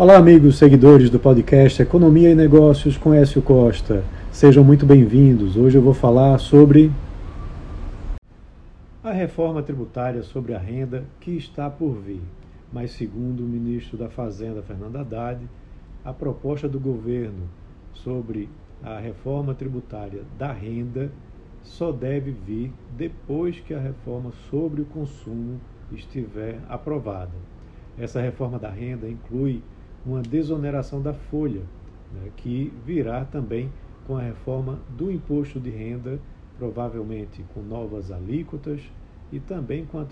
Olá, amigos seguidores do podcast Economia e Negócios com Écio Costa. Sejam muito bem-vindos. Hoje eu vou falar sobre a reforma tributária sobre a renda que está por vir. Mas, segundo o ministro da Fazenda, Fernando Haddad, a proposta do governo sobre a reforma tributária da renda só deve vir depois que a reforma sobre o consumo estiver aprovada. Essa reforma da renda inclui uma desoneração da folha, né, que virá também com a reforma do imposto de renda, provavelmente com novas alíquotas e também com a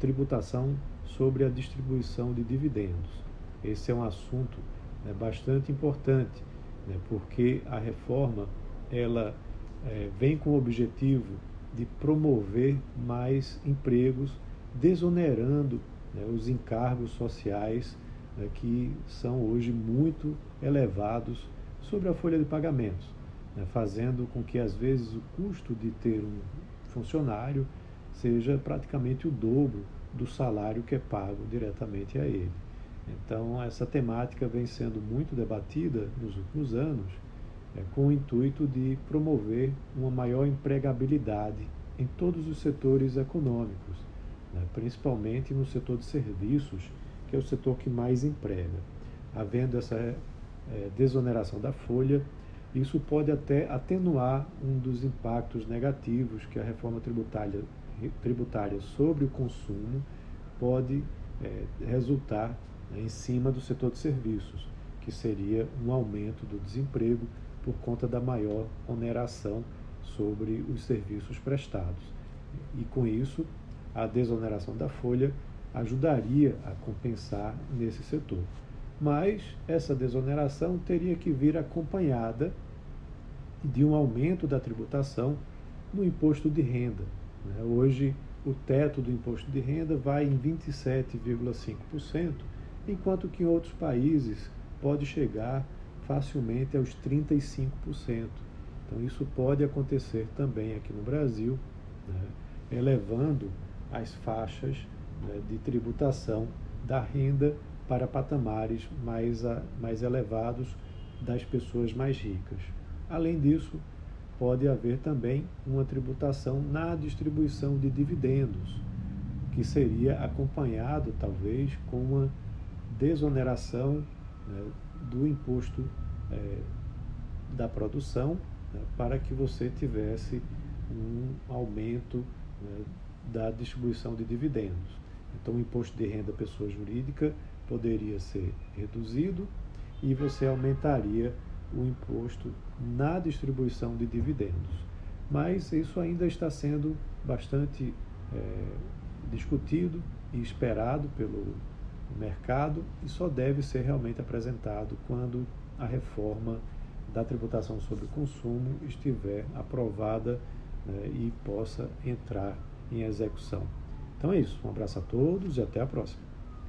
tributação sobre a distribuição de dividendos. Esse é um assunto né, bastante importante, né, porque a reforma ela é, vem com o objetivo de promover mais empregos, desonerando né, os encargos sociais né, que são hoje muito elevados sobre a folha de pagamentos, né, fazendo com que às vezes o custo de ter um funcionário seja praticamente o dobro do salário que é pago diretamente a ele. Então, essa temática vem sendo muito debatida nos últimos anos, é, com o intuito de promover uma maior empregabilidade em todos os setores econômicos, né, principalmente no setor de serviços, que é o setor que mais emprega. Havendo essa é, desoneração da folha, isso pode até atenuar um dos impactos negativos que a reforma tributária, tributária sobre o consumo pode é, resultar né, em cima do setor de serviços, que seria um aumento do desemprego por conta da maior oneração sobre os serviços prestados. E com isso, a desoneração da folha ajudaria a compensar nesse setor. Mas essa desoneração teria que vir acompanhada de um aumento da tributação no imposto de renda. Né? Hoje, o teto do imposto de renda vai em 27,5%, enquanto que em outros países pode chegar facilmente aos 35%. Então, isso pode acontecer também aqui no Brasil, né? elevando as faixas né, de tributação da renda para patamares mais, a, mais elevados das pessoas mais ricas. Além disso, pode haver também uma tributação na distribuição de dividendos, que seria acompanhado talvez com uma desoneração né, do imposto é, da produção né, para que você tivesse um aumento né, da distribuição de dividendos. Então, o imposto de renda pessoa jurídica poderia ser reduzido e você aumentaria o imposto na distribuição de dividendos. Mas isso ainda está sendo bastante é, discutido e esperado pelo mercado e só deve ser realmente apresentado quando a reforma da tributação sobre o consumo estiver aprovada né, e possa entrar em execução. Então é isso. Um abraço a todos e até a próxima.